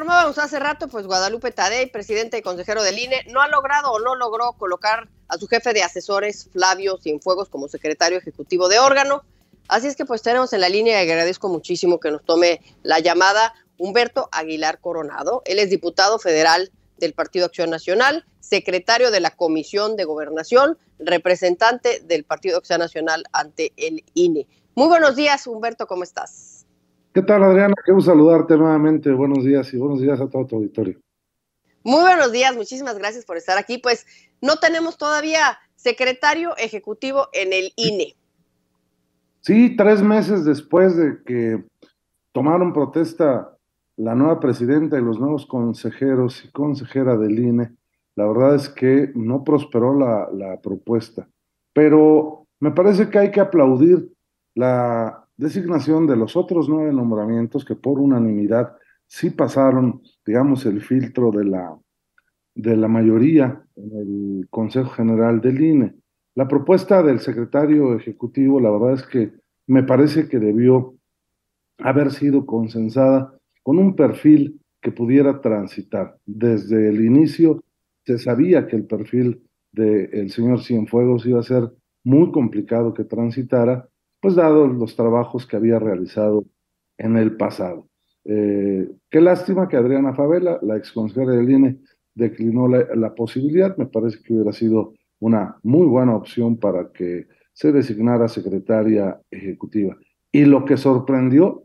Informábamos hace rato, pues Guadalupe Tadei, presidente y consejero del INE, no ha logrado o no logró colocar a su jefe de asesores, Flavio Cienfuegos, como secretario ejecutivo de órgano. Así es que pues tenemos en la línea y agradezco muchísimo que nos tome la llamada Humberto Aguilar Coronado. Él es diputado federal del Partido Acción Nacional, secretario de la Comisión de Gobernación, representante del Partido Acción Nacional ante el INE. Muy buenos días, Humberto, ¿cómo estás? ¿Qué tal, Adriana? Quiero saludarte nuevamente. Buenos días y buenos días a todo tu auditorio. Muy buenos días, muchísimas gracias por estar aquí. Pues no tenemos todavía secretario ejecutivo en el INE. Sí, tres meses después de que tomaron protesta la nueva presidenta y los nuevos consejeros y consejera del INE, la verdad es que no prosperó la, la propuesta. Pero me parece que hay que aplaudir la designación de los otros nueve nombramientos que por unanimidad sí pasaron, digamos, el filtro de la, de la mayoría en el Consejo General del INE. La propuesta del secretario ejecutivo, la verdad es que me parece que debió haber sido consensada con un perfil que pudiera transitar. Desde el inicio se sabía que el perfil del señor Cienfuegos iba a ser muy complicado que transitara, pues dado los trabajos que había realizado en el pasado. Eh, qué lástima que Adriana Favela, la ex consejera del INE, declinó la, la, posibilidad. Me parece que hubiera sido una muy buena opción para que se designara secretaria ejecutiva. Y lo que sorprendió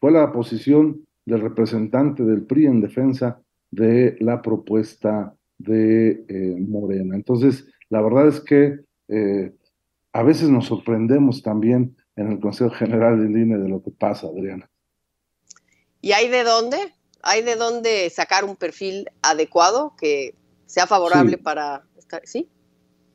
fue la posición del representante del PRI en defensa de la propuesta de eh, Morena. Entonces, la verdad es que eh, a veces nos sorprendemos también en el Consejo General del INE de lo que pasa, Adriana. ¿Y hay de dónde? ¿Hay de dónde sacar un perfil adecuado que sea favorable Sí. para estar? ¿Sí?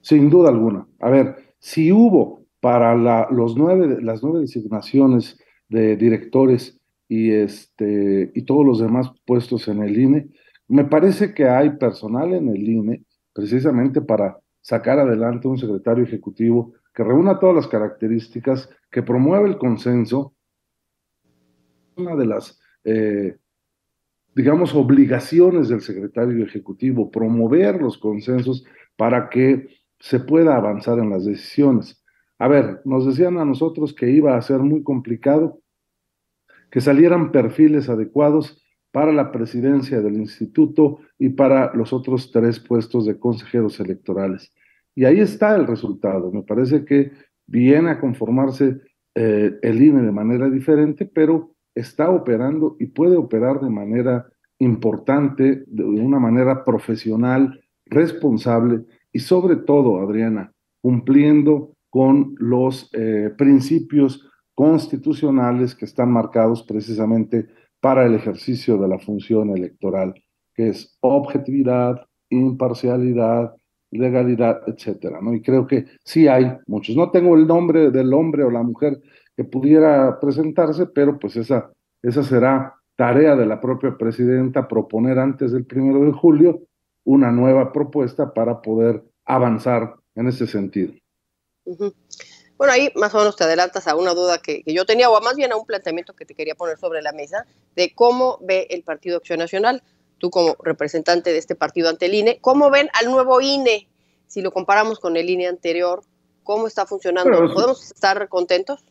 Sin duda alguna. A ver, si hubo para la, los nueve, las nueve designaciones de directores y, este, y todos los demás puestos en el INE, me parece que hay personal en el INE precisamente para sacar adelante un secretario ejecutivo que reúna todas las características, que promueve el consenso. Una de las, eh, digamos, obligaciones del secretario ejecutivo, promover los consensos para que se pueda avanzar en las decisiones. A ver, nos decían a nosotros que iba a ser muy complicado que salieran perfiles adecuados para la presidencia del instituto y para los otros tres puestos de consejeros electorales. Y ahí está el resultado. Me parece que viene a conformarse eh, el INE de manera diferente, pero está operando y puede operar de manera importante, de una manera profesional, responsable y sobre todo, Adriana, cumpliendo con los eh, principios constitucionales que están marcados precisamente para el ejercicio de la función electoral, que es objetividad, imparcialidad, legalidad, etcétera, ¿no? Y creo que sí hay muchos. No tengo el nombre del hombre o la mujer que pudiera presentarse, pero pues esa, esa será tarea de la propia presidenta proponer antes del primero de julio una nueva propuesta para poder avanzar en ese sentido. Bueno, ahí más o menos te adelantas a una duda que, que yo tenía, o más bien a un planteamiento que te quería poner sobre la mesa, de cómo ve el Partido Acción Nacional tú como representante de este partido ante el INE, ¿cómo ven al nuevo INE? Si lo comparamos con el INE anterior, ¿cómo está funcionando? Pero- ¿Podemos estar contentos?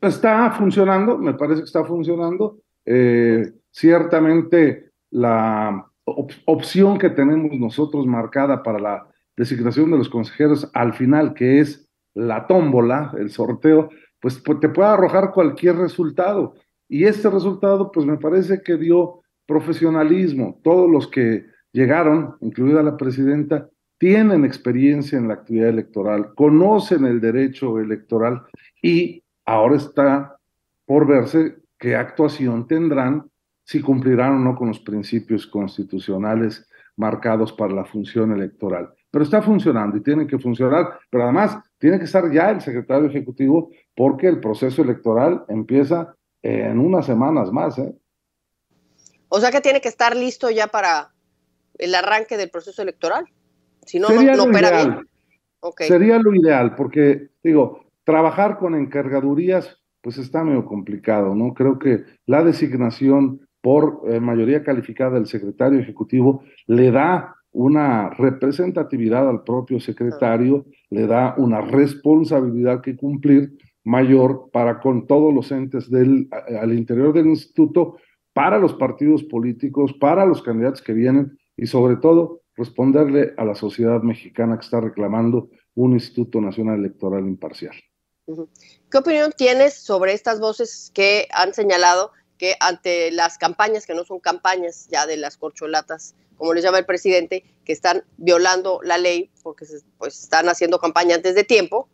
Está funcionando, me parece que está funcionando. Eh, ciertamente la op- opción que tenemos nosotros marcada para la designación de los consejeros al final, que es la tómbola, el sorteo, pues, pues, te puede arrojar cualquier resultado. Y este resultado, pues me parece que dio profesionalismo. Todos los que llegaron, incluida la presidenta, tienen experiencia en la actividad electoral, conocen el derecho electoral y ahora está por verse qué actuación tendrán si cumplirán o no con los principios constitucionales marcados para la función electoral. Pero está funcionando y tiene que funcionar, pero además tiene que estar ya el secretario ejecutivo porque el proceso electoral empieza en unas semanas más. ¿eh? O sea que tiene que estar listo ya para el arranque del proceso electoral. Si no, no, Sería no lo opera ideal. bien. Sería lo ideal, porque digo, trabajar con encargadurías, pues está medio complicado, ¿no? Creo que la designación por eh, mayoría calificada del secretario ejecutivo le da una representatividad al propio secretario, le da una responsabilidad que cumplir mayor para con todos los entes del, al interior del instituto, para los partidos políticos, para los candidatos que vienen y sobre todo responderle a la sociedad mexicana que está reclamando un Instituto Nacional Electoral imparcial. ¿Qué opinión tienes sobre estas voces que han señalado que ante las campañas, que no son campañas ya de las corcholatas, como les llama el presidente, que están violando la ley porque se- pues, están haciendo campaña antes de tiempo,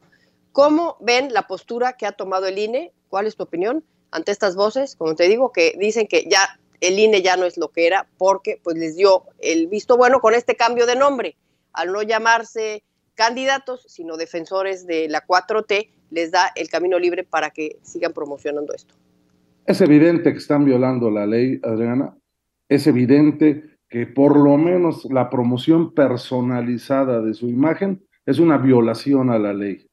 ¿cómo ven la postura que ha tomado el INE? ¿Cuál es tu opinión ante estas voces? Como te digo, que dicen que ya el INE ya no es lo que era porque pues les dio el visto bueno con este cambio de nombre. Al no llamarse candidatos, sino defensores de la 4T, les da el camino libre para que sigan promocionando esto. Es evidente que están violando la ley, Adriana. Es evidente que por lo menos la promoción personalizada de su imagen es una violación a la ley.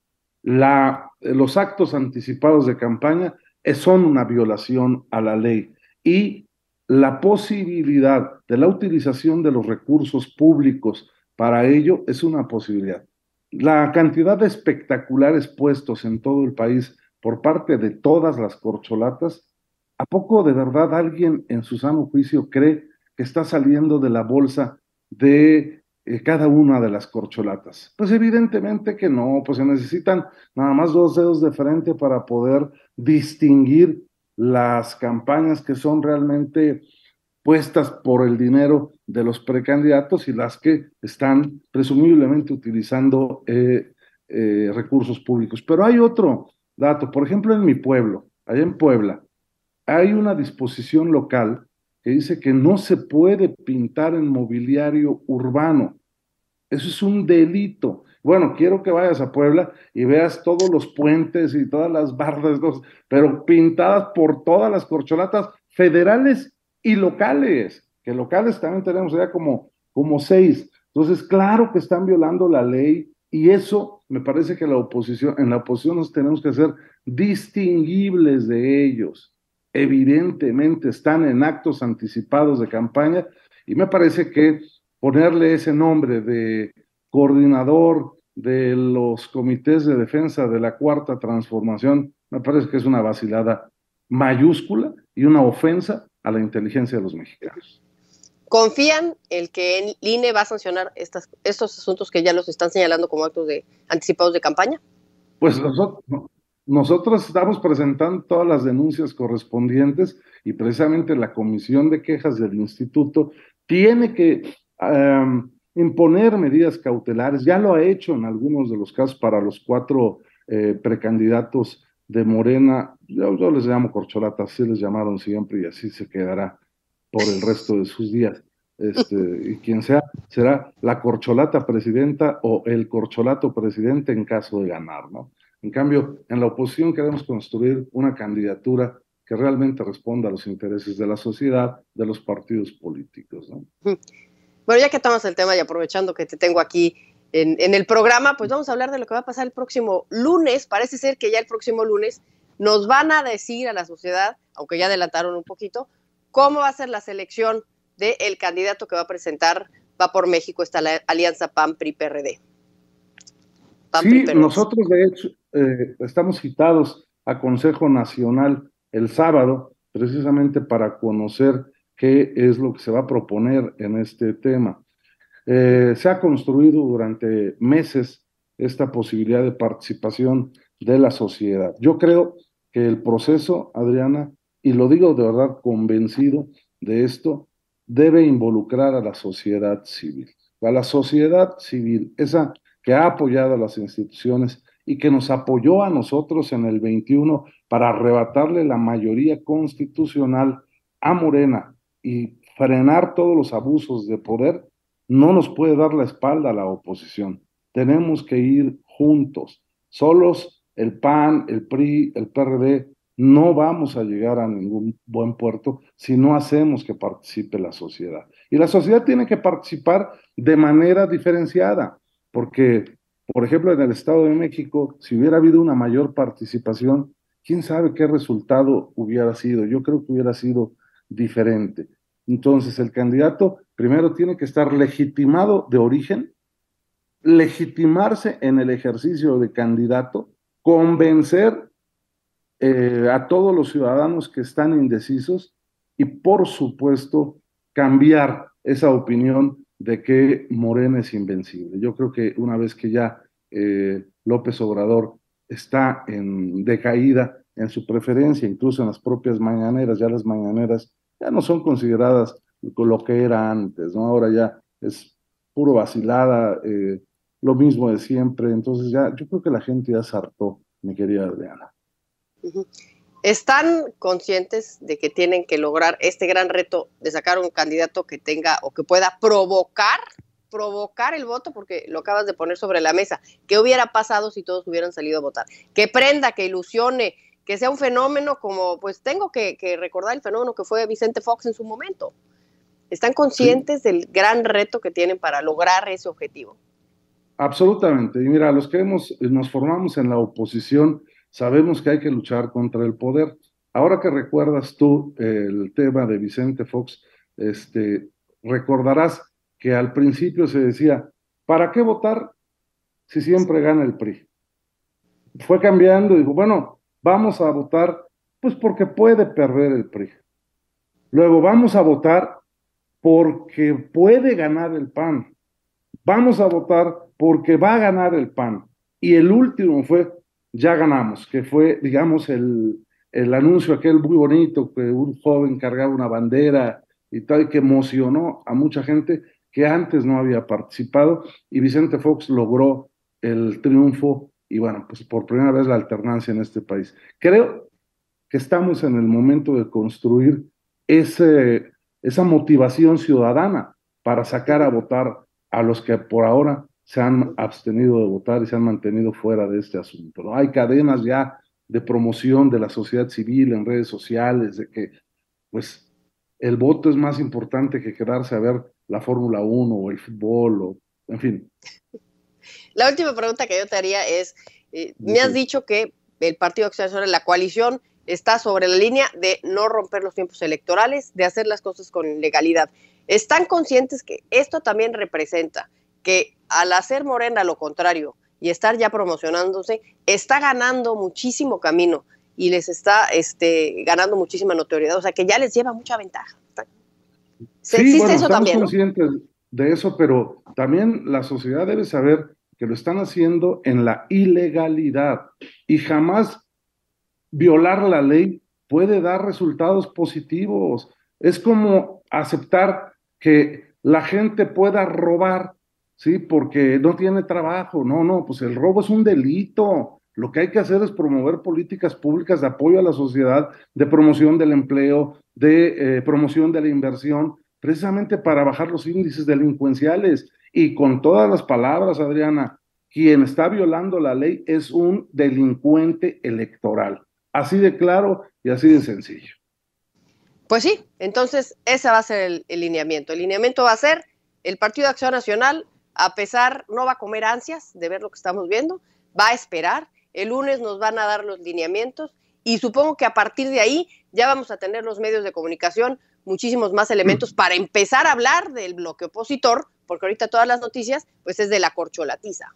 La, los actos anticipados de campaña son una violación a la ley y la posibilidad de la utilización de los recursos públicos para ello es una posibilidad. La cantidad de espectaculares puestos en todo el país por parte de todas las corcholatas, ¿a poco de verdad alguien en su sano juicio cree que está saliendo de la bolsa de eh, cada una de las corcholatas? Pues evidentemente que no, pues se necesitan nada más dos dedos de frente para poder distinguir las campañas que son realmente puestas por el dinero de los precandidatos y las que están presumiblemente utilizando eh, eh, recursos públicos. Pero hay otro dato, por ejemplo, en mi pueblo, allá en Puebla, hay una disposición local que dice que no se puede pintar en mobiliario urbano. Eso es un delito. Bueno, quiero que vayas a Puebla y veas todos los puentes y todas las bardas, pero pintadas por todas las corcholatas federales y locales, que locales también tenemos ya como, como seis. Entonces, claro que están violando la ley y eso me parece que la oposición, en la oposición nos tenemos que hacer distinguibles de ellos. Evidentemente están en actos anticipados de campaña y me parece que ponerle ese nombre de coordinador de los comités de defensa de la cuarta transformación, me parece que es una vacilada mayúscula y una ofensa a la inteligencia de los mexicanos. ¿Confían el que el INE va a sancionar estas, estos asuntos que ya los están señalando como actos de anticipados de campaña? Pues nosotros, nosotros estamos presentando todas las denuncias correspondientes y precisamente la comisión de quejas del instituto tiene que um, imponer medidas cautelares. Ya lo ha hecho en algunos de los casos para los cuatro eh, precandidatos de Morena. Yo, les llamo corcholatas, así les llamaron siempre y así se quedará por el resto de sus días. Este, y quien sea, será la corcholata presidenta o el corcholato presidente en caso de ganar, ¿no? En cambio, en la oposición queremos construir una candidatura que realmente responda a los intereses de la sociedad, de los partidos políticos, ¿no? Bueno, ya que estamos el tema y aprovechando que te tengo aquí en, en, el programa, pues vamos a hablar de lo que va a pasar el próximo lunes. Parece ser que ya el próximo lunes nos van a decir a la sociedad, aunque ya adelantaron un poquito, cómo va a ser la selección del candidato que va a presentar, va por México, está la alianza PAN-PRI-PRD. Sí, nosotros de hecho eh, estamos citados a Consejo Nacional el sábado, precisamente para conocer qué es lo que se va a proponer en este tema. Eh, se ha construido durante meses esta posibilidad de participación de la sociedad. Yo creo que el proceso, Adriana, y lo digo de verdad convencido de esto, debe involucrar a la sociedad civil, a la sociedad civil, esa que ha apoyado a las instituciones y que nos apoyó a nosotros en el 21 para arrebatarle la mayoría constitucional a Morena y frenar todos los abusos de poder, no nos puede dar la espalda a la oposición. Tenemos que ir juntos. Solos el PAN, el PRI, el PRD, no vamos a llegar a ningún buen puerto si no hacemos que participe la sociedad. Y la sociedad tiene que participar de manera diferenciada, porque, por ejemplo, en el Estado de México, si hubiera habido una mayor participación, quién sabe qué resultado hubiera sido. Yo creo que hubiera sido diferente. Entonces, el candidato primero tiene que estar legitimado de origen, legitimarse en el ejercicio de candidato, convencer eh, a todos los ciudadanos que están indecisos y, por supuesto, cambiar esa opinión de que Morena es invencible. Yo creo que una vez que ya eh, López Obrador está en decaída en su preferencia, incluso en las propias mañaneras, ya las mañaneras ya no son consideradas lo que era antes, ¿no? Ahora ya es puro vacilada, eh, lo mismo de siempre, entonces ya yo creo que la gente ya se hartó, mi querida Adriana. ¿Están conscientes de que tienen que lograr este gran reto de sacar un candidato que tenga o que pueda provocar, provocar el voto? Porque lo acabas de poner sobre la mesa. ¿Qué hubiera pasado si todos hubieran salido a votar? Que prenda, que ilusione, que sea un fenómeno como, pues tengo que, recordar el fenómeno que fue Vicente Fox en su momento. ¿Están conscientes del gran reto que tienen para lograr ese objetivo? Absolutamente. Y mira, los que hemos, nos formamos en la oposición, sabemos que hay que luchar contra el poder. Ahora que recuerdas tú el tema de Vicente Fox, este, recordarás que al principio se decía, ¿para qué votar si siempre gana el PRI? Fue cambiando y dijo, bueno, Vamos a votar, pues porque puede perder el PRI. Luego vamos a votar porque puede ganar el PAN. Vamos a votar porque va a ganar el PAN. Y el último fue, ya ganamos, que fue, digamos, el, el anuncio aquel muy bonito, que un joven cargaba una bandera y tal, que emocionó a mucha gente que antes no había participado, y Vicente Fox logró el triunfo y bueno, pues por primera vez la alternancia en este país. Creo que estamos en el momento de construir ese, esa motivación ciudadana para sacar a votar a los que por ahora se han abstenido de votar y se han mantenido fuera de este asunto. ¿no? Hay cadenas ya de promoción de la sociedad civil en redes sociales, de que pues el voto es más importante que quedarse a ver la Fórmula 1 o el fútbol, o, en fin. La última pregunta que yo te haría es, eh, me has dicho que el Partido Acción la coalición, está sobre la línea de no romper los tiempos electorales, de hacer las cosas con legalidad. ¿Están conscientes que esto también representa que al hacer Morena lo contrario y estar ya promocionándose, está ganando muchísimo camino y les está este, ganando muchísima notoriedad? O sea, que ya les lleva mucha ventaja. Sí, ¿Existe eso también? conscientes de eso, pero también la sociedad debe saber que lo están haciendo en la ilegalidad y jamás violar la ley puede dar resultados positivos. Es como aceptar que la gente pueda robar, ¿sí? Porque no tiene trabajo. No, no, pues el robo es un delito. Lo que hay que hacer es promover políticas públicas de apoyo a la sociedad, de promoción del empleo, de eh, promoción de la inversión, precisamente para bajar los índices delincuenciales. Y con todas las palabras, Adriana, quien está violando la ley es un delincuente electoral. Así de claro y así de sencillo. Pues sí, entonces ese va a ser el, lineamiento. El lineamiento va a ser el Partido de Acción Nacional, a pesar, no va a comer ansias de ver lo que estamos viendo, va a esperar. El lunes nos van a dar los lineamientos y supongo que a partir de ahí ya vamos a tener los medios de comunicación muchísimos más elementos para empezar a hablar del bloque opositor, porque ahorita todas las noticias, pues es de la corcholatiza.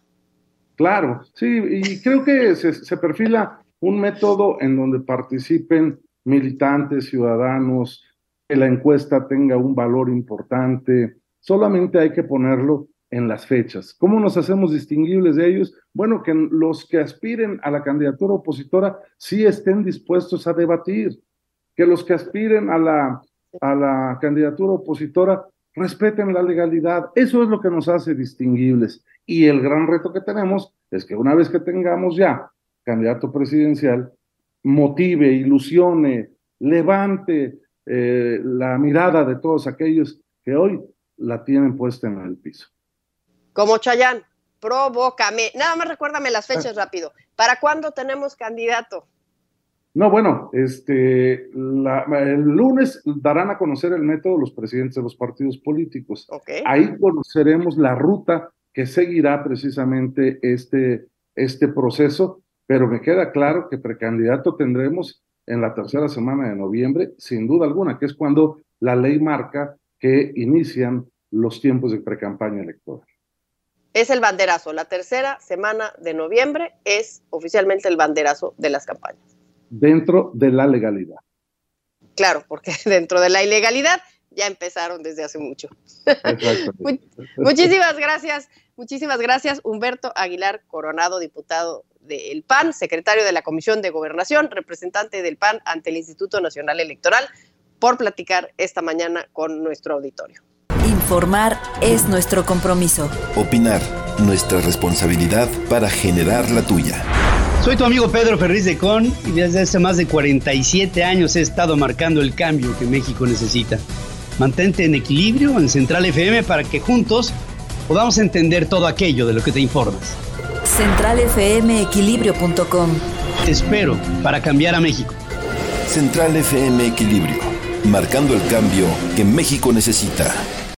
Claro, sí, y creo que se, se perfila un método en donde participen militantes, ciudadanos, que la encuesta tenga un valor importante. Solamente hay que ponerlo en las fechas. ¿Cómo nos hacemos distinguibles de ellos? Bueno, que los que aspiren a la candidatura opositora sí estén dispuestos a debatir, que los que aspiren a la, a la candidatura opositora respeten la legalidad. Eso es lo que nos hace distinguibles. Y el gran reto que tenemos es que una vez que tengamos ya candidato presidencial, motive, ilusione, levante eh, la mirada de todos aquellos que hoy la tienen puesta en el piso. Como Chayán, provócame. Nada más recuérdame las fechas rápido. ¿Para cuándo tenemos candidato? No, bueno, este, la, el lunes darán a conocer el método los presidentes de los partidos políticos. Okay. Ahí conoceremos la ruta que seguirá precisamente este, este proceso, pero me queda claro que precandidato tendremos en la tercera semana de noviembre, sin duda alguna, que es cuando la ley marca que inician los tiempos de precampaña electoral. Es el banderazo. La tercera semana de noviembre es oficialmente el banderazo de las campañas. Dentro de la legalidad. Claro, porque dentro de la ilegalidad ya empezaron desde hace mucho. muchísimas gracias, muchísimas gracias, Humberto Aguilar Coronado, diputado del PAN, secretario de la Comisión de Gobernación, representante del PAN ante el Instituto Nacional Electoral, por platicar esta mañana con nuestro auditorio. Informar es nuestro compromiso. Opinar, nuestra responsabilidad para generar la tuya. Soy tu amigo Pedro Ferriz de Con y desde hace más de 47 años he estado marcando el cambio que México necesita. Mantente en equilibrio en Central FM para que juntos podamos entender todo aquello de lo que te informas. CentralFMEquilibrio.com Te espero para cambiar a México. Central FM Equilibrio, marcando el cambio que México necesita.